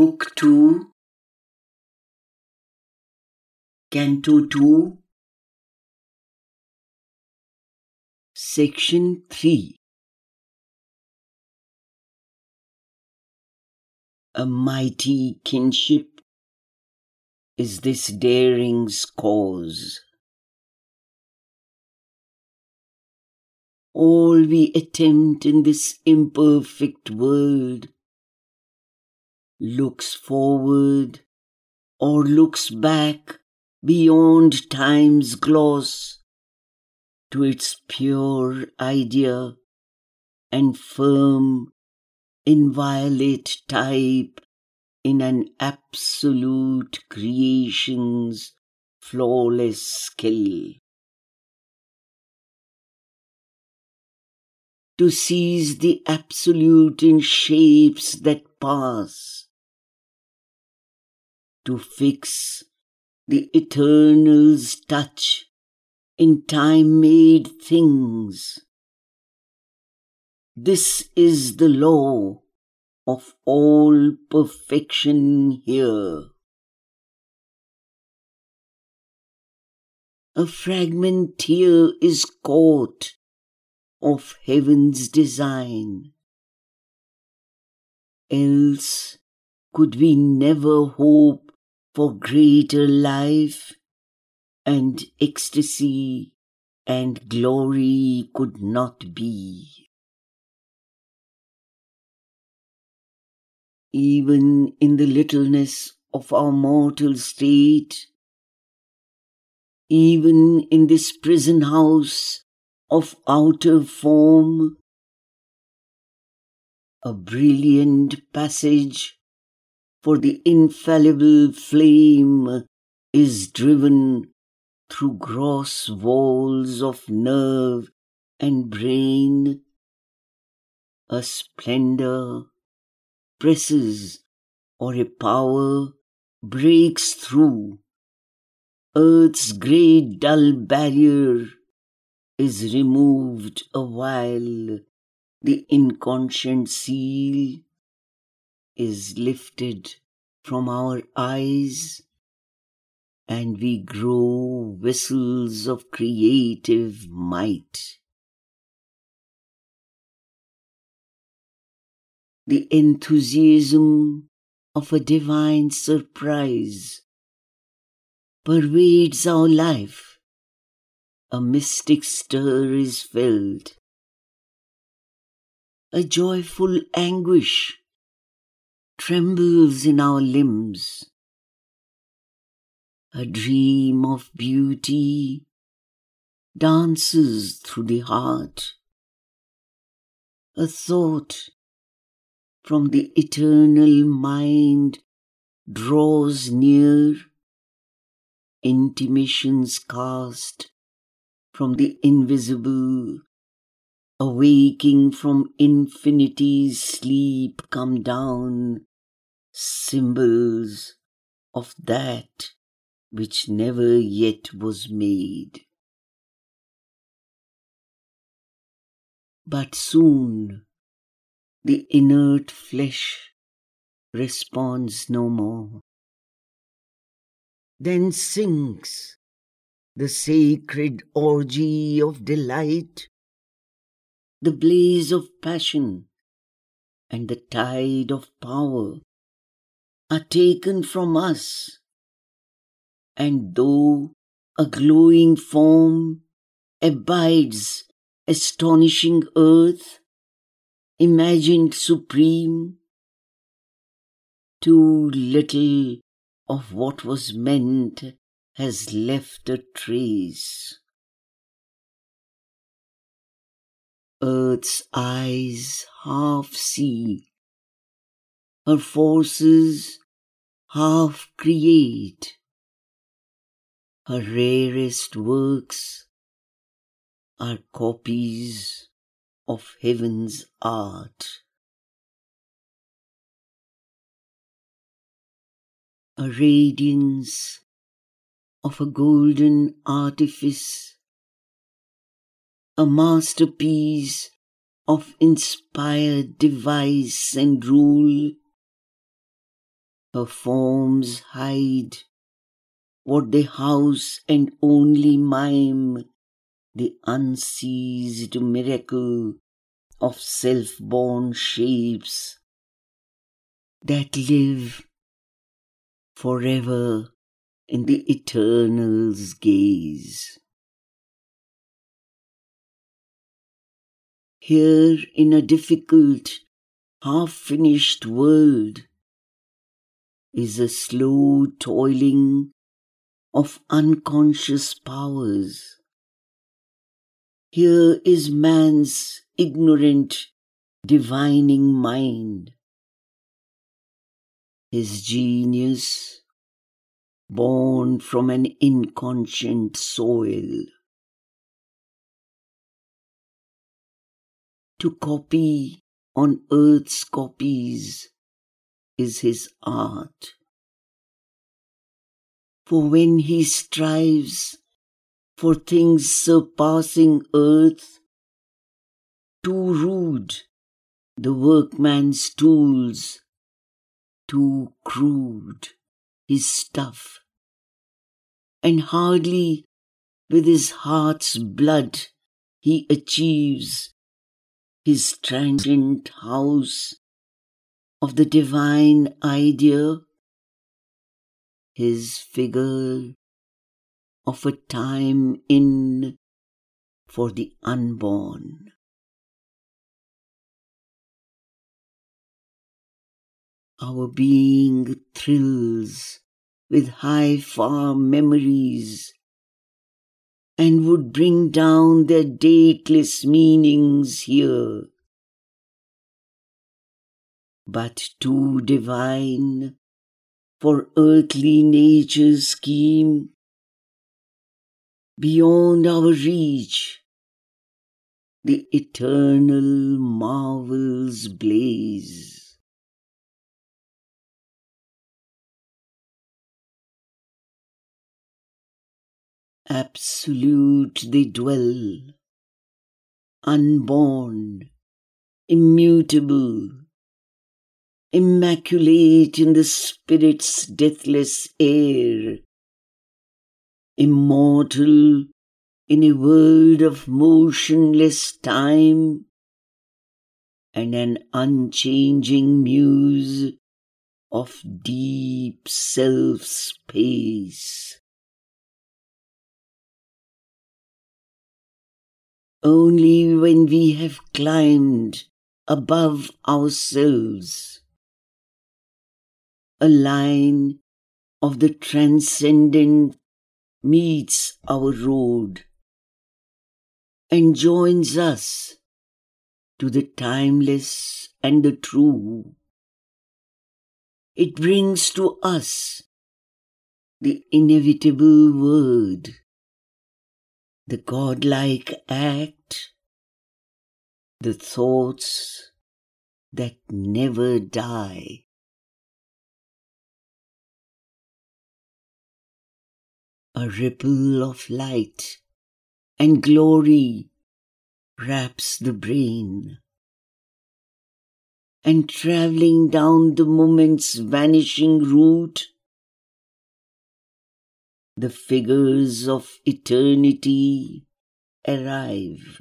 Book 2, Canto 2, Section 3 A mighty kinship is this daring's cause. All we attempt in this imperfect world looks forward or looks back beyond time's gloss to its pure idea and firm, inviolate type in an absolute creation's flawless skill. To seize the absolute in shapes that pass, to fix the eternal's touch in time made things. This is the law of all perfection here. A fragment here is caught of heaven's design. Else could we never hope for greater life and ecstasy and glory could not be. Even in the littleness of our mortal state, even in this prison house of outer form, a brilliant passage for the infallible flame is driven through gross walls of nerve and brain. A splendor presses or a power breaks through. Earth's great dull barrier is removed a while. The inconscient seal is lifted from our eyes and we grow vessels of creative might. The enthusiasm of a divine surprise pervades our life. A mystic stir is felt. A joyful anguish trembles in our limbs. A dream of beauty dances through the heart. A thought from the eternal mind draws near. Intimations cast from the invisible awaking from infinity's sleep come down symbols of that which never yet was made. But soon the inert flesh responds no more. Then sinks the sacred orgy of delight, the blaze of passion, and the tide of power are taken from us. And though a glowing form abides astonishing earth, imagined supreme, too little of what was meant has left a trace. Earth's eyes half see, her forces half create. Her rarest works are copies of heaven's art. A radiance of a golden artifice, a masterpiece of inspired device and rule Her forms hide what they house and only mime the unceased miracle of self born shapes that live forever in the eternal's gaze. Here in a difficult, half finished world is a slow toiling of unconscious powers. Here is man's ignorant, divining mind. His genius, born from an inconscient soil. To copy on earth's copies is his art. For when he strives for things surpassing earth, too rude the workman's tools, too crude his stuff, and hardly with his heart's blood he achieves his transient house of the divine idea, his figure of a time inn for the unborn. Our being thrills with high far memories and would bring down their dateless meanings here. But too divine for earthly nature's scheme, beyond our reach, the eternal marvels blaze. absolute they dwell, unborn, immutable, immaculate in the Spirit's deathless air, immortal in a world of motionless time, and an unchanging muse of deep self space. only when we have climbed above ourselves. A line of the transcendent meets our road and joins us to the timeless and the true. It brings to us the inevitable word the godlike act, the thoughts that never die. A ripple of light and glory wraps the brain, and traveling down the moment's vanishing route the figures of eternity arrive.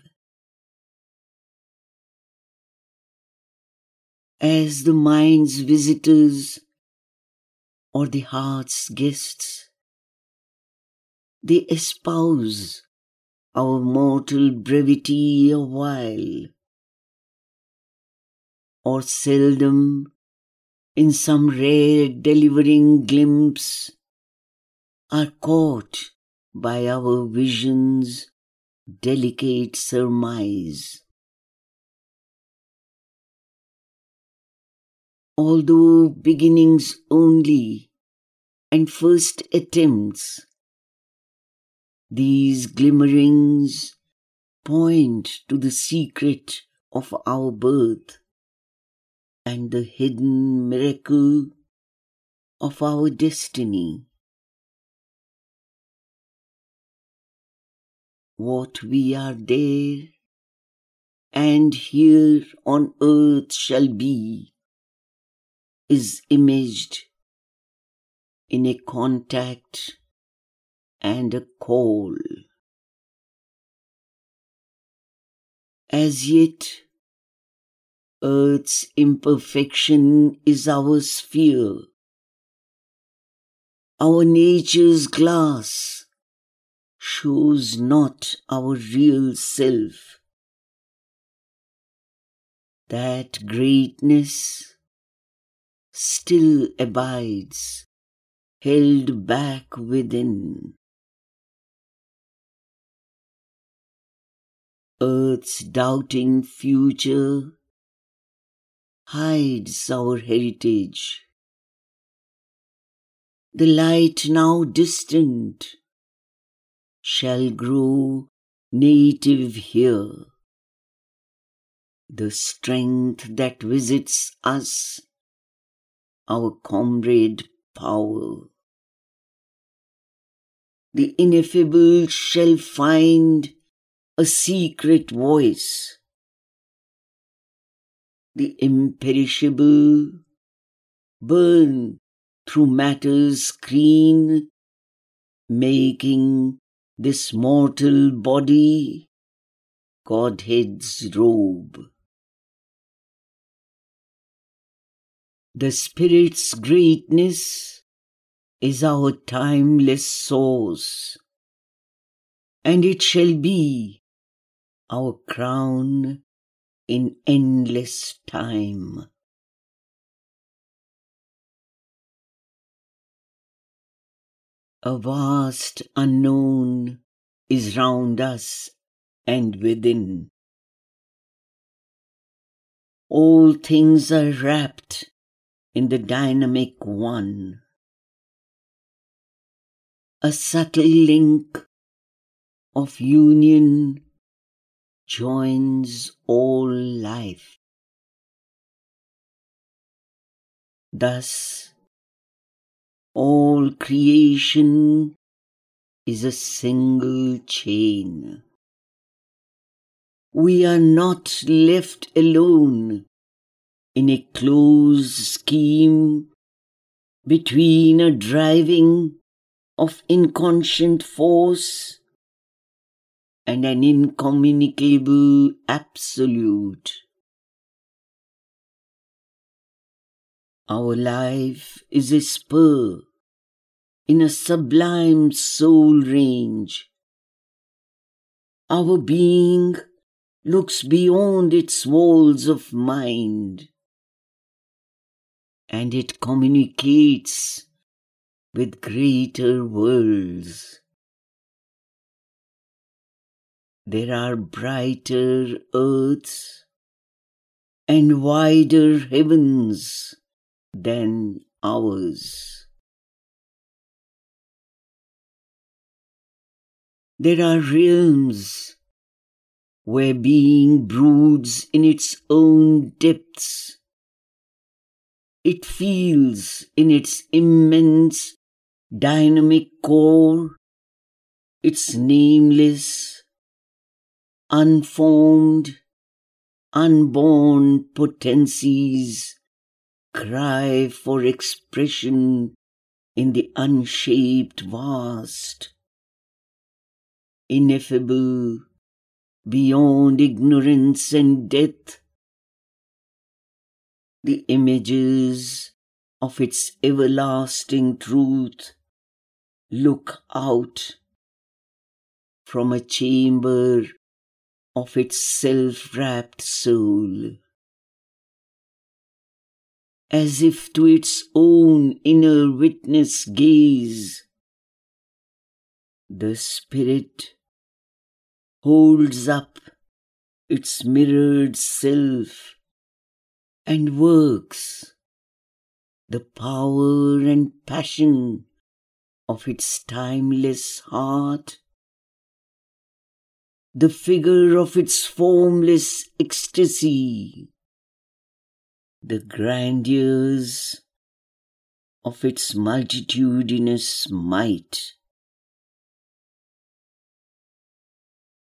As the mind's visitors or the heart's guests, they espouse our mortal brevity a while, or seldom in some rare delivering glimpse are caught by our vision's delicate surmise. Although beginnings only and first attempts, these glimmerings point to the secret of our birth and the hidden miracle of our destiny. what we are there and here on earth shall be is imaged in a contact and a call. As yet, Earth's imperfection is our sphere. Our nature's glass shows not our real self. That greatness still abides, held back within. Earth's doubting future hides our heritage. The light now distant shall grow native here. The strength that visits us, our comrade power. The ineffable shall find a secret voice. The imperishable burn through matter's screen, making this mortal body Godhead's robe. The Spirit's greatness is our timeless source, and it shall be our crown in endless time. A vast unknown is round us and within. All things are wrapped in the dynamic one. A subtle link of union joins all life. Thus, all creation is a single chain. We are not left alone in a closed scheme between a driving of inconscient force and an incommunicable absolute. Our life is a spur in a sublime soul range. Our being looks beyond its walls of mind and it communicates with greater worlds. There are brighter earths and wider heavens than ours. There are realms where being broods in its own depths. It feels in its immense dynamic core its nameless, unformed, unborn potencies cry for expression in the unshaped vast, ineffable, beyond ignorance and death. The images of its everlasting truth look out from a chamber of its self wrapped soul as if to its own inner witness gaze. The Spirit holds up its mirrored self and works the power and passion of its timeless heart, the figure of its formless ecstasy the grandeurs of its multitudinous might.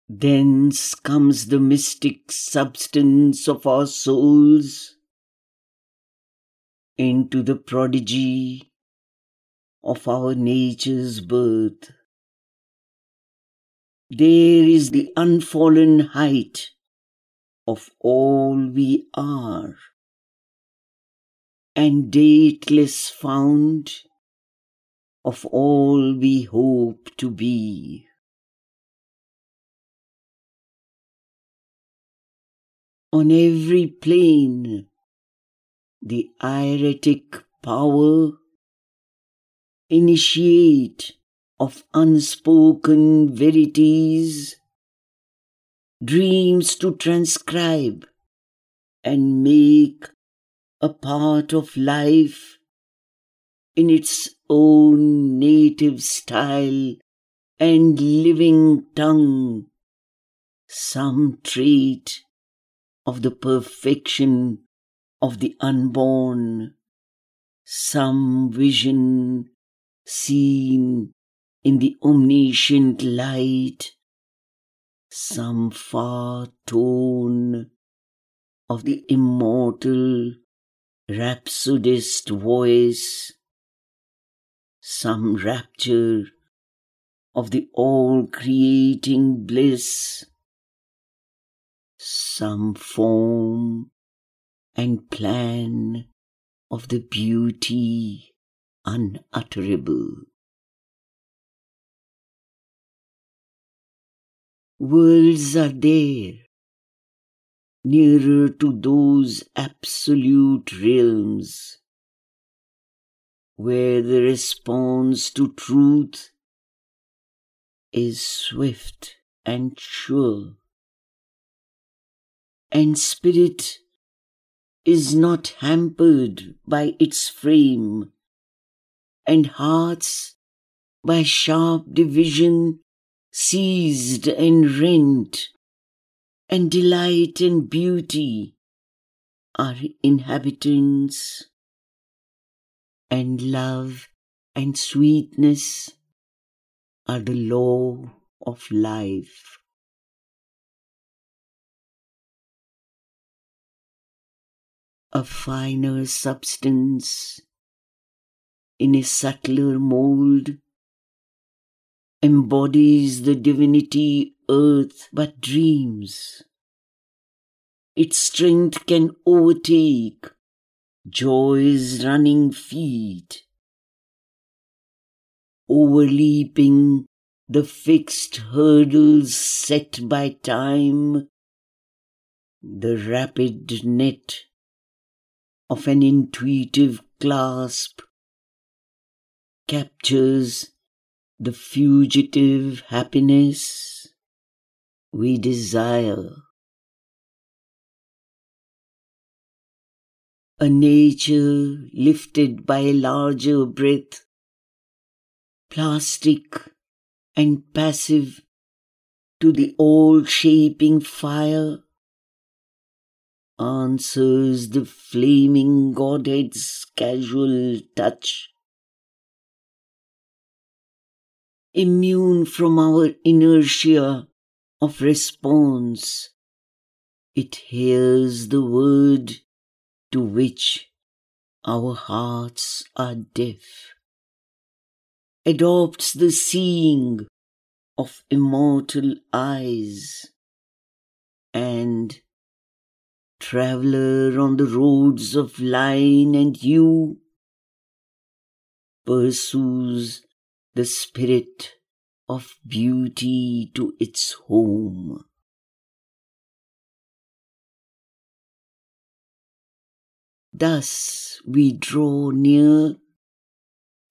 Thence comes the mystic substance of our souls into the prodigy of our nature's birth. There is the unfallen height of all we are, and dateless fount of all we hope to be. On every plane, the hieratic power initiate of unspoken verities, dreams to transcribe and make a part of life in its own native style and living tongue, some trait of the perfection of the unborn, some vision seen in the omniscient light, some far tone of the immortal rhapsodist voice, some rapture of the all creating bliss, some form and plan of the beauty unutterable. Worlds are there, nearer to those absolute realms where the response to truth is swift and sure, and spirit is not hampered by its frame, and hearts by sharp division seized and rent, and delight and beauty are inhabitants, and love and sweetness are the law of life. A finer substance in a subtler mold embodies the divinity earth but dreams. Its strength can overtake. Joy's running feet, overleaping the fixed hurdles set by time, the rapid net of an intuitive clasp captures the fugitive happiness we desire. A nature lifted by a larger breath, plastic and passive to the all shaping fire, answers the flaming Godhead's casual touch immune from our inertia of response. It hears the word to which our hearts are deaf, adopts the seeing of immortal eyes, and traveler on the roads of line and hue pursues the spirit of beauty to its home. Thus we draw near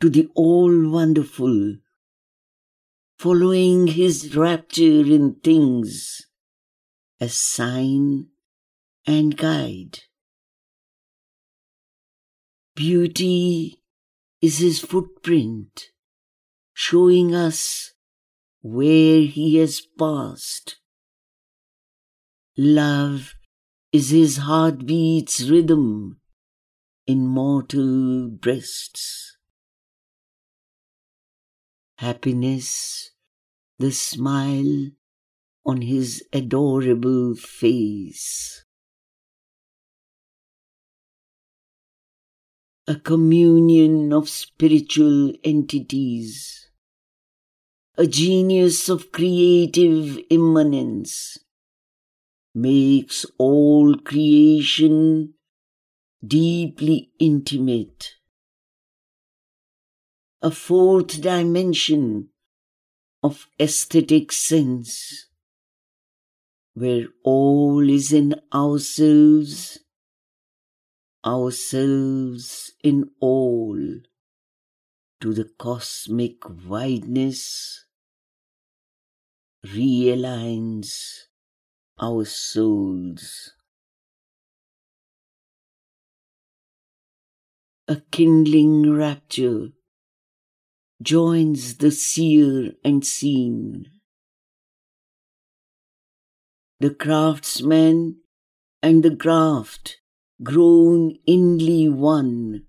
to the all wonderful, following his rapture in things as sign and guide. Beauty is his footprint showing us where he has passed. Love is his heartbeat's rhythm in mortal breasts. Happiness, the smile on his adorable face. a communion of spiritual entities, a genius of creative immanence, makes all creation deeply intimate. A fourth dimension of aesthetic sense, where all is in ourselves, ourselves in all, to the cosmic wideness, realigns our souls. A kindling rapture joins the seer and seen. The craftsman and the graft, grown inly one,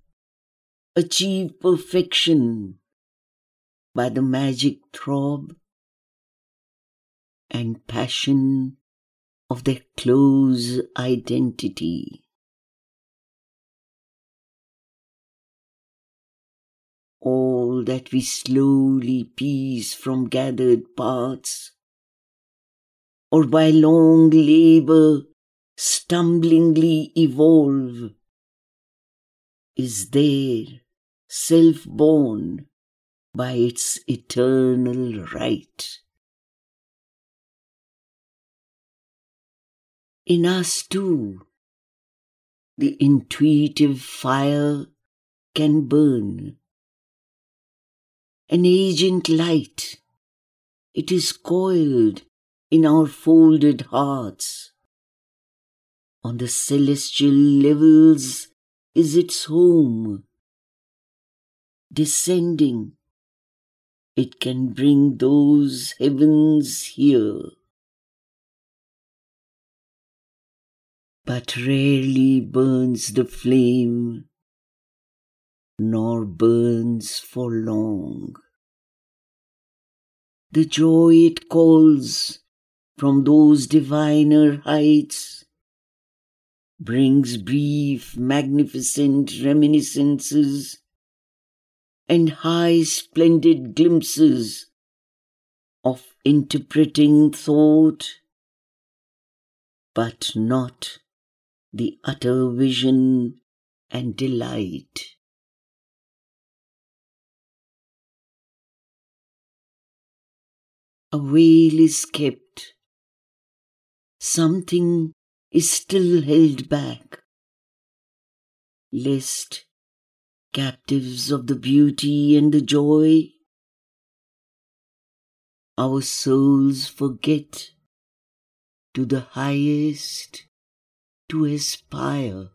achieve perfection by the magic throb and passion of their close identity. All that we slowly piece from gathered parts, or by long labor stumblingly evolve, is there, self born by its eternal right. in us too. The intuitive fire can burn. An agent light, it is coiled in our folded hearts. On the celestial levels is its home. Descending, it can bring those heavens here. but rarely burns the flame, nor burns for long. The joy it calls from those diviner heights brings brief, magnificent reminiscences and high, splendid glimpses of interpreting thought, but not the utter vision and delight. A veil is kept. Something is still held back, lest captives of the beauty and the joy, our souls forget to the highest to aspire.